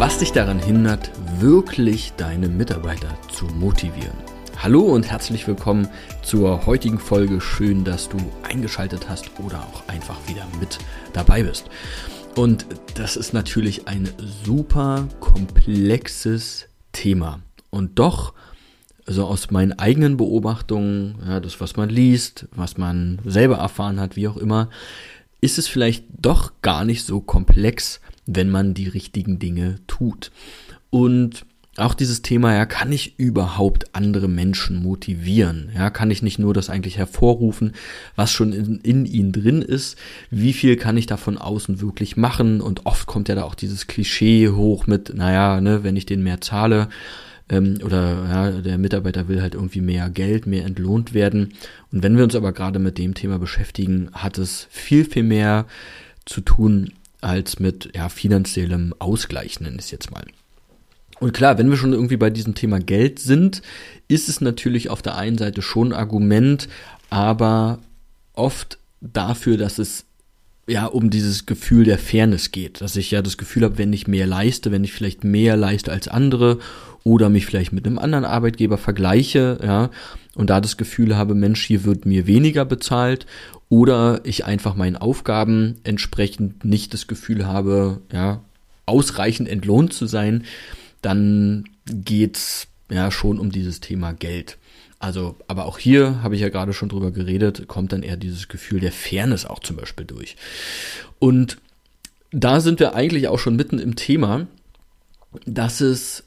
Was dich daran hindert, wirklich deine Mitarbeiter zu motivieren. Hallo und herzlich willkommen zur heutigen Folge. Schön, dass du eingeschaltet hast oder auch einfach wieder mit dabei bist. Und das ist natürlich ein super komplexes Thema. Und doch, so aus meinen eigenen Beobachtungen, ja, das, was man liest, was man selber erfahren hat, wie auch immer, ist es vielleicht doch gar nicht so komplex, wenn man die richtigen Dinge tut. Und auch dieses Thema, ja, kann ich überhaupt andere Menschen motivieren? Ja, kann ich nicht nur das eigentlich hervorrufen, was schon in, in ihnen drin ist? Wie viel kann ich da von außen wirklich machen? Und oft kommt ja da auch dieses Klischee hoch mit, naja, ne, wenn ich den mehr zahle, ähm, oder ja, der Mitarbeiter will halt irgendwie mehr Geld, mehr entlohnt werden. Und wenn wir uns aber gerade mit dem Thema beschäftigen, hat es viel, viel mehr zu tun als mit ja, finanziellem Ausgleich, nenne ich es jetzt mal. Und klar, wenn wir schon irgendwie bei diesem Thema Geld sind, ist es natürlich auf der einen Seite schon ein Argument, aber oft dafür, dass es ja um dieses Gefühl der Fairness geht, dass ich ja das Gefühl habe, wenn ich mehr leiste, wenn ich vielleicht mehr leiste als andere oder mich vielleicht mit einem anderen Arbeitgeber vergleiche, ja, und da das Gefühl habe, Mensch, hier wird mir weniger bezahlt oder ich einfach meinen Aufgaben entsprechend nicht das Gefühl habe, ja, ausreichend entlohnt zu sein, dann geht's ja schon um dieses Thema Geld. Also, aber auch hier habe ich ja gerade schon drüber geredet, kommt dann eher dieses Gefühl der Fairness auch zum Beispiel durch. Und da sind wir eigentlich auch schon mitten im Thema, dass es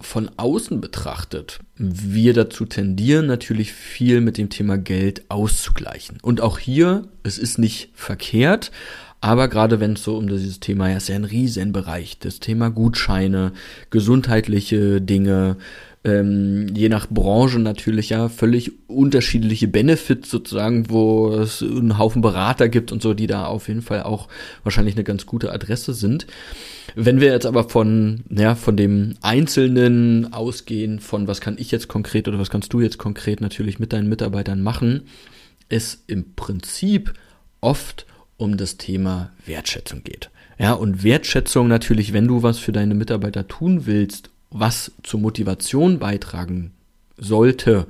von außen betrachtet, wir dazu tendieren, natürlich viel mit dem Thema Geld auszugleichen. Und auch hier, es ist nicht verkehrt, aber gerade wenn es so um dieses Thema, ja, ist ja ein Riesenbereich, das Thema Gutscheine, gesundheitliche Dinge, ähm, je nach Branche natürlich ja völlig unterschiedliche Benefits sozusagen, wo es einen Haufen Berater gibt und so, die da auf jeden Fall auch wahrscheinlich eine ganz gute Adresse sind. Wenn wir jetzt aber von, ja, von dem Einzelnen ausgehen, von was kann ich jetzt konkret oder was kannst du jetzt konkret natürlich mit deinen Mitarbeitern machen, es im Prinzip oft um das Thema Wertschätzung geht. Ja, und Wertschätzung natürlich, wenn du was für deine Mitarbeiter tun willst was zur Motivation beitragen sollte,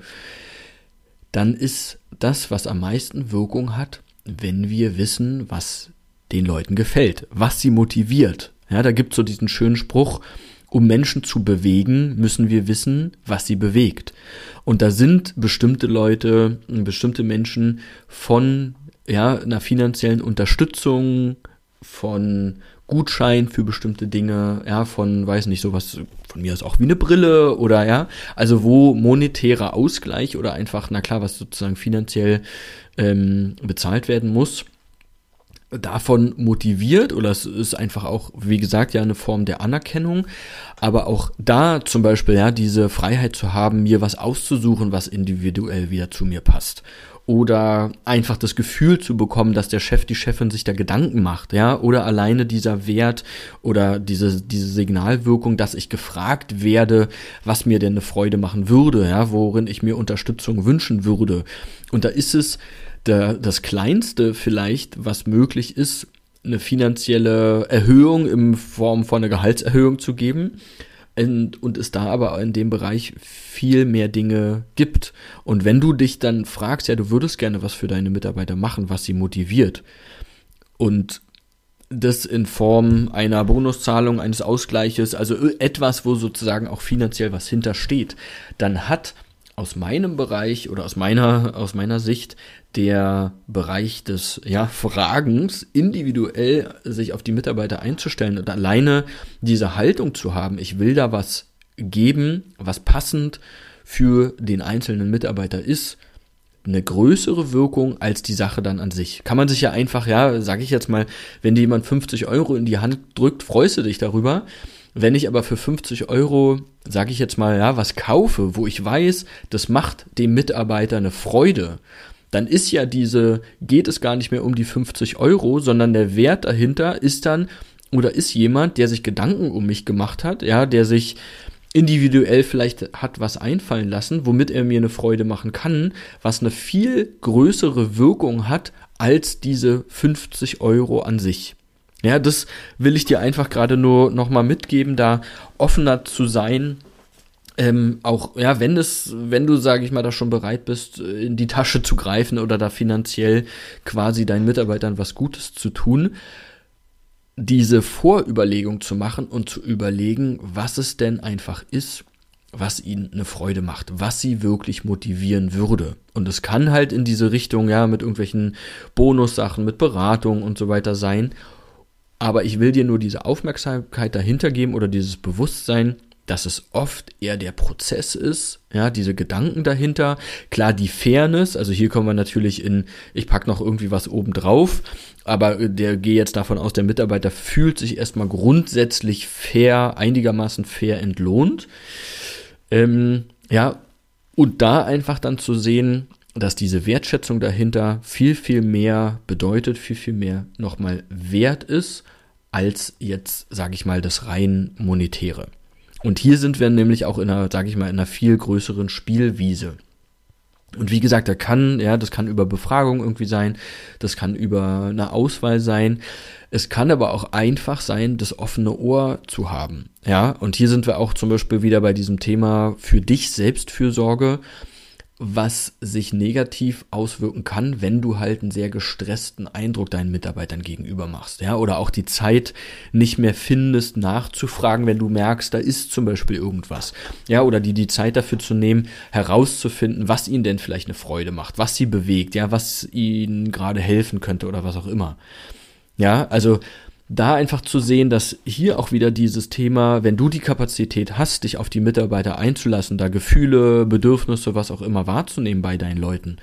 dann ist das, was am meisten Wirkung hat, wenn wir wissen, was den Leuten gefällt, was sie motiviert. Ja, da gibt es so diesen schönen Spruch, um Menschen zu bewegen, müssen wir wissen, was sie bewegt. Und da sind bestimmte Leute, bestimmte Menschen von ja, einer finanziellen Unterstützung, von Gutschein für bestimmte Dinge, ja, von, weiß nicht, sowas, von mir ist auch wie eine Brille oder ja, also wo monetärer Ausgleich oder einfach, na klar, was sozusagen finanziell ähm, bezahlt werden muss, davon motiviert oder es ist einfach auch, wie gesagt, ja eine Form der Anerkennung, aber auch da zum Beispiel ja diese Freiheit zu haben, mir was auszusuchen, was individuell wieder zu mir passt oder einfach das Gefühl zu bekommen, dass der Chef, die Chefin sich da Gedanken macht, ja, oder alleine dieser Wert oder diese, diese Signalwirkung, dass ich gefragt werde, was mir denn eine Freude machen würde, ja, worin ich mir Unterstützung wünschen würde. Und da ist es der, das Kleinste vielleicht, was möglich ist, eine finanzielle Erhöhung in Form von einer Gehaltserhöhung zu geben und, und es da aber in dem Bereich viel mehr Dinge gibt. Und wenn du dich dann fragst, ja, du würdest gerne was für deine Mitarbeiter machen, was sie motiviert und das in Form einer Bonuszahlung, eines Ausgleiches, also etwas, wo sozusagen auch finanziell was hintersteht, dann hat aus meinem Bereich oder aus meiner, aus meiner Sicht der Bereich des ja, Fragens, individuell sich auf die Mitarbeiter einzustellen und alleine diese Haltung zu haben, ich will da was geben, was passend für den einzelnen Mitarbeiter ist, eine größere Wirkung als die Sache dann an sich. Kann man sich ja einfach, ja, sage ich jetzt mal, wenn dir jemand 50 Euro in die Hand drückt, freust du dich darüber. Wenn ich aber für 50 Euro, sage ich jetzt mal, ja, was kaufe, wo ich weiß, das macht dem Mitarbeiter eine Freude, dann ist ja diese, geht es gar nicht mehr um die 50 Euro, sondern der Wert dahinter ist dann oder ist jemand, der sich Gedanken um mich gemacht hat, ja, der sich individuell vielleicht hat was einfallen lassen, womit er mir eine Freude machen kann, was eine viel größere Wirkung hat als diese 50 Euro an sich. Ja, das will ich dir einfach gerade nur nochmal mitgeben, da offener zu sein. Ähm, auch, ja, wenn es, wenn du, sage ich mal, da schon bereit bist, in die Tasche zu greifen oder da finanziell quasi deinen Mitarbeitern was Gutes zu tun, diese Vorüberlegung zu machen und zu überlegen, was es denn einfach ist, was ihnen eine Freude macht, was sie wirklich motivieren würde. Und es kann halt in diese Richtung, ja, mit irgendwelchen Bonussachen, mit Beratung und so weiter sein. Aber ich will dir nur diese Aufmerksamkeit dahinter geben oder dieses Bewusstsein, dass es oft eher der Prozess ist, ja, diese Gedanken dahinter. Klar, die Fairness, also hier kommen wir natürlich in, ich pack noch irgendwie was oben drauf, aber der gehe jetzt davon aus, der Mitarbeiter fühlt sich erstmal grundsätzlich fair, einigermaßen fair entlohnt. Ähm, ja, und da einfach dann zu sehen, dass diese Wertschätzung dahinter viel, viel mehr bedeutet, viel, viel mehr nochmal wert ist, als jetzt, sage ich mal, das rein monetäre. Und hier sind wir nämlich auch in einer, sage ich mal, in einer viel größeren Spielwiese. Und wie gesagt, da kann, ja, das kann über Befragung irgendwie sein, das kann über eine Auswahl sein. Es kann aber auch einfach sein, das offene Ohr zu haben. Ja, und hier sind wir auch zum Beispiel wieder bei diesem Thema für dich Selbstfürsorge was sich negativ auswirken kann, wenn du halt einen sehr gestressten Eindruck deinen Mitarbeitern gegenüber machst, ja, oder auch die Zeit nicht mehr findest, nachzufragen, wenn du merkst, da ist zum Beispiel irgendwas, ja, oder die die Zeit dafür zu nehmen, herauszufinden, was ihnen denn vielleicht eine Freude macht, was sie bewegt, ja, was ihnen gerade helfen könnte oder was auch immer, ja, also da einfach zu sehen, dass hier auch wieder dieses Thema, wenn du die Kapazität hast, dich auf die Mitarbeiter einzulassen, da Gefühle, Bedürfnisse, was auch immer wahrzunehmen bei deinen Leuten,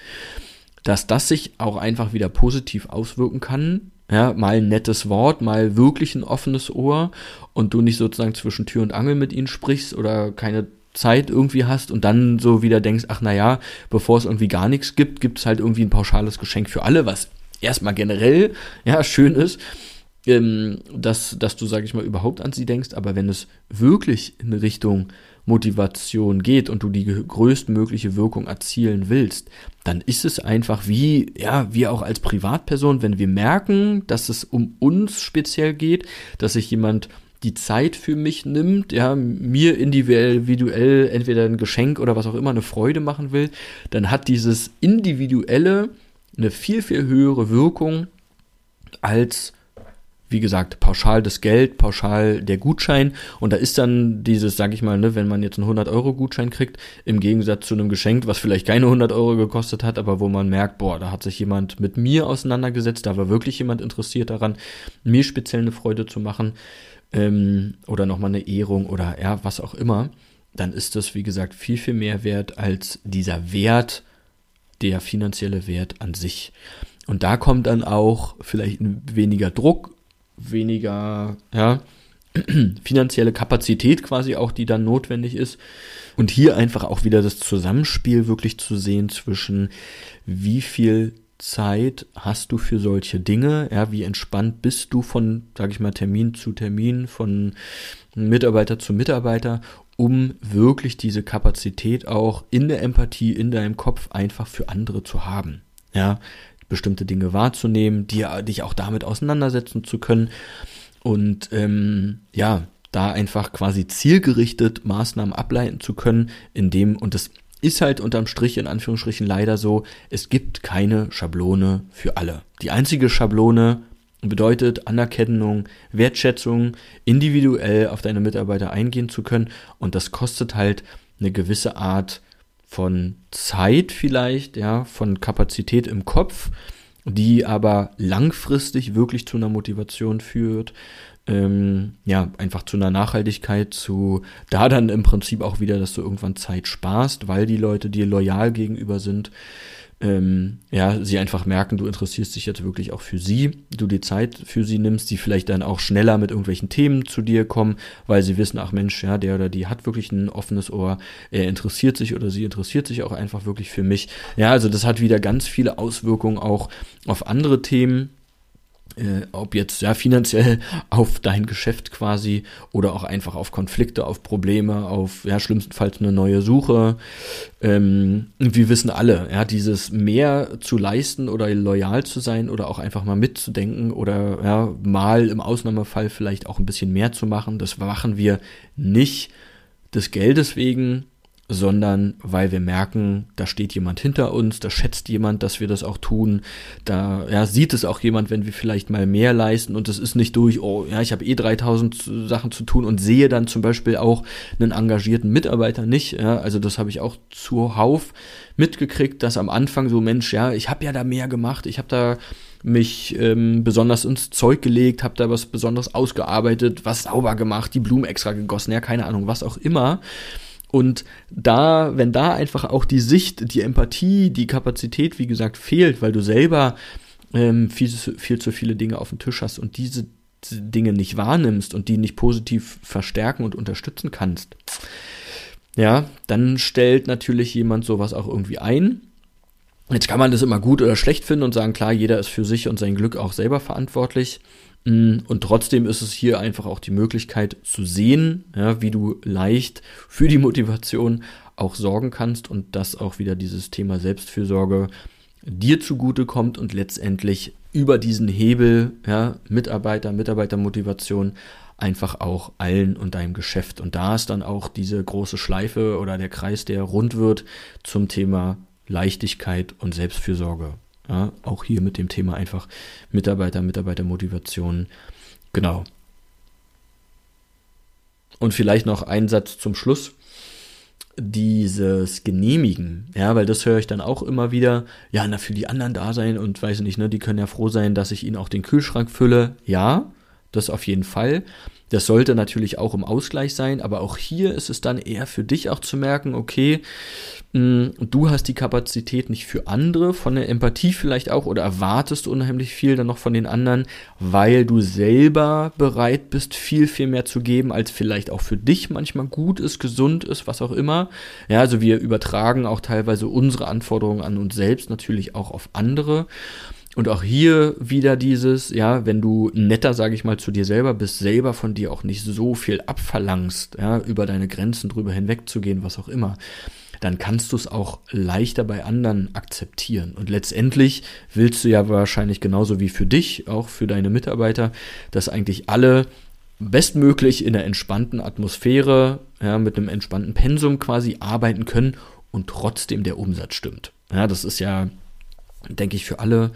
dass das sich auch einfach wieder positiv auswirken kann. Ja, mal ein nettes Wort, mal wirklich ein offenes Ohr und du nicht sozusagen zwischen Tür und Angel mit ihnen sprichst oder keine Zeit irgendwie hast und dann so wieder denkst, ach naja, bevor es irgendwie gar nichts gibt, gibt es halt irgendwie ein pauschales Geschenk für alle, was erstmal generell ja schön ist ähm, dass, dass du, sag ich mal, überhaupt an sie denkst, aber wenn es wirklich in Richtung Motivation geht und du die größtmögliche Wirkung erzielen willst, dann ist es einfach wie, ja, wir auch als Privatperson, wenn wir merken, dass es um uns speziell geht, dass sich jemand die Zeit für mich nimmt, ja, mir individuell entweder ein Geschenk oder was auch immer eine Freude machen will, dann hat dieses Individuelle eine viel, viel höhere Wirkung als wie gesagt, pauschal das Geld, pauschal der Gutschein. Und da ist dann dieses, sag ich mal, ne, wenn man jetzt einen 100-Euro-Gutschein kriegt, im Gegensatz zu einem Geschenk, was vielleicht keine 100 Euro gekostet hat, aber wo man merkt, boah, da hat sich jemand mit mir auseinandergesetzt, da war wirklich jemand interessiert daran, mir speziell eine Freude zu machen ähm, oder nochmal eine Ehrung oder ja, was auch immer, dann ist das, wie gesagt, viel, viel mehr wert als dieser Wert, der finanzielle Wert an sich. Und da kommt dann auch vielleicht weniger Druck weniger, ja, finanzielle Kapazität quasi auch, die dann notwendig ist. Und hier einfach auch wieder das Zusammenspiel wirklich zu sehen zwischen wie viel Zeit hast du für solche Dinge, ja, wie entspannt bist du von, sag ich mal, Termin zu Termin, von Mitarbeiter zu Mitarbeiter, um wirklich diese Kapazität auch in der Empathie, in deinem Kopf einfach für andere zu haben. Ja, bestimmte Dinge wahrzunehmen, dir, dich auch damit auseinandersetzen zu können und ähm, ja, da einfach quasi zielgerichtet Maßnahmen ableiten zu können, indem, und das ist halt unterm Strich in Anführungsstrichen leider so, es gibt keine Schablone für alle. Die einzige Schablone bedeutet Anerkennung, Wertschätzung, individuell auf deine Mitarbeiter eingehen zu können und das kostet halt eine gewisse Art von Zeit vielleicht, ja, von Kapazität im Kopf, die aber langfristig wirklich zu einer Motivation führt, ähm, ja, einfach zu einer Nachhaltigkeit, zu da dann im Prinzip auch wieder, dass du irgendwann Zeit sparst, weil die Leute dir loyal gegenüber sind. Ähm, ja, sie einfach merken, du interessierst dich jetzt wirklich auch für sie, du die Zeit für sie nimmst, die vielleicht dann auch schneller mit irgendwelchen Themen zu dir kommen, weil sie wissen, ach Mensch, ja, der oder die hat wirklich ein offenes Ohr, er interessiert sich oder sie interessiert sich auch einfach wirklich für mich. Ja, also das hat wieder ganz viele Auswirkungen auch auf andere Themen äh, ob jetzt ja finanziell auf dein Geschäft quasi oder auch einfach auf Konflikte, auf Probleme, auf ja schlimmstenfalls eine neue Suche. Ähm, wir wissen alle, ja dieses mehr zu leisten oder loyal zu sein oder auch einfach mal mitzudenken oder ja mal im Ausnahmefall vielleicht auch ein bisschen mehr zu machen, das machen wir nicht des Geldes wegen, sondern weil wir merken, da steht jemand hinter uns, da schätzt jemand, dass wir das auch tun, da ja, sieht es auch jemand, wenn wir vielleicht mal mehr leisten. Und es ist nicht durch, oh ja, ich habe eh 3000 Sachen zu tun und sehe dann zum Beispiel auch einen engagierten Mitarbeiter nicht, ja, also das habe ich auch zuhauf mitgekriegt, dass am Anfang so, Mensch, ja, ich habe ja da mehr gemacht, ich habe da mich ähm, besonders ins Zeug gelegt, habe da was besonders ausgearbeitet, was sauber gemacht, die Blumen extra gegossen, ja, keine Ahnung, was auch immer. Und da, wenn da einfach auch die Sicht, die Empathie, die Kapazität, wie gesagt, fehlt, weil du selber ähm, viel, viel zu viele Dinge auf dem Tisch hast und diese Dinge nicht wahrnimmst und die nicht positiv verstärken und unterstützen kannst, ja, dann stellt natürlich jemand sowas auch irgendwie ein. Jetzt kann man das immer gut oder schlecht finden und sagen, klar, jeder ist für sich und sein Glück auch selber verantwortlich. Mm, und trotzdem ist es hier einfach auch die Möglichkeit zu sehen, ja, wie du leicht für die Motivation auch sorgen kannst und dass auch wieder dieses Thema Selbstfürsorge dir zugute kommt und letztendlich über diesen Hebel ja, Mitarbeiter, Mitarbeitermotivation einfach auch allen und deinem Geschäft. Und da ist dann auch diese große Schleife oder der Kreis, der rund wird zum Thema Leichtigkeit und Selbstfürsorge. Ja, auch hier mit dem Thema einfach Mitarbeiter, Mitarbeitermotivation. Genau. Und vielleicht noch ein Satz zum Schluss. Dieses Genehmigen, ja, weil das höre ich dann auch immer wieder. Ja, na, für die anderen da sein und weiß nicht, ne, die können ja froh sein, dass ich ihnen auch den Kühlschrank fülle. Ja, das auf jeden Fall. Das sollte natürlich auch im Ausgleich sein, aber auch hier ist es dann eher für dich auch zu merken, okay, mm, du hast die Kapazität nicht für andere, von der Empathie vielleicht auch, oder erwartest unheimlich viel dann noch von den anderen, weil du selber bereit bist, viel, viel mehr zu geben, als vielleicht auch für dich manchmal gut ist, gesund ist, was auch immer. Ja, also wir übertragen auch teilweise unsere Anforderungen an uns selbst natürlich auch auf andere. Und auch hier wieder dieses, ja, wenn du netter, sage ich mal, zu dir selber bist, selber von dir auch nicht so viel abverlangst, ja, über deine Grenzen drüber hinwegzugehen, was auch immer, dann kannst du es auch leichter bei anderen akzeptieren. Und letztendlich willst du ja wahrscheinlich genauso wie für dich, auch für deine Mitarbeiter, dass eigentlich alle bestmöglich in einer entspannten Atmosphäre, ja, mit einem entspannten Pensum quasi arbeiten können und trotzdem der Umsatz stimmt. Ja, das ist ja denke ich, für alle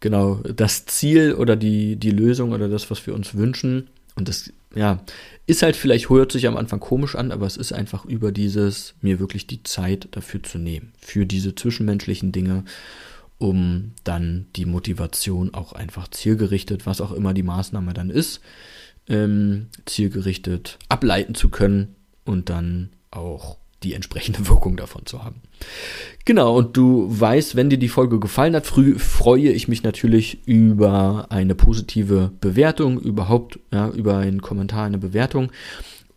genau das Ziel oder die, die Lösung oder das, was wir uns wünschen. Und das, ja, ist halt vielleicht, hört sich am Anfang komisch an, aber es ist einfach über dieses, mir wirklich die Zeit dafür zu nehmen, für diese zwischenmenschlichen Dinge, um dann die Motivation auch einfach zielgerichtet, was auch immer die Maßnahme dann ist, ähm, zielgerichtet ableiten zu können und dann auch die entsprechende Wirkung davon zu haben. Genau, und du weißt, wenn dir die Folge gefallen hat, früh, freue ich mich natürlich über eine positive Bewertung, überhaupt ja, über einen Kommentar, eine Bewertung.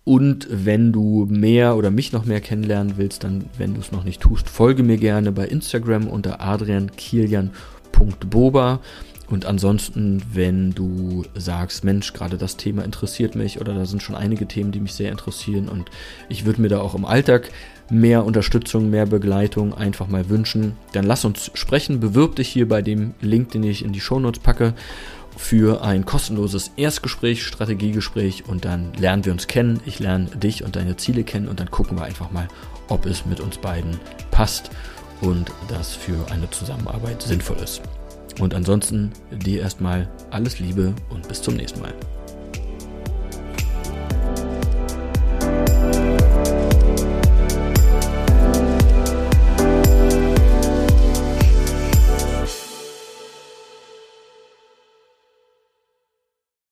Und wenn du mehr oder mich noch mehr kennenlernen willst, dann, wenn du es noch nicht tust, folge mir gerne bei Instagram unter adriankilian.boba. Und ansonsten, wenn du sagst, Mensch, gerade das Thema interessiert mich oder da sind schon einige Themen, die mich sehr interessieren und ich würde mir da auch im Alltag mehr Unterstützung, mehr Begleitung einfach mal wünschen, dann lass uns sprechen. Bewirb dich hier bei dem Link, den ich in die Shownotes packe, für ein kostenloses Erstgespräch, Strategiegespräch und dann lernen wir uns kennen. Ich lerne dich und deine Ziele kennen und dann gucken wir einfach mal, ob es mit uns beiden passt und das für eine Zusammenarbeit sinnvoll ist. Und ansonsten dir erstmal alles Liebe und bis zum nächsten Mal.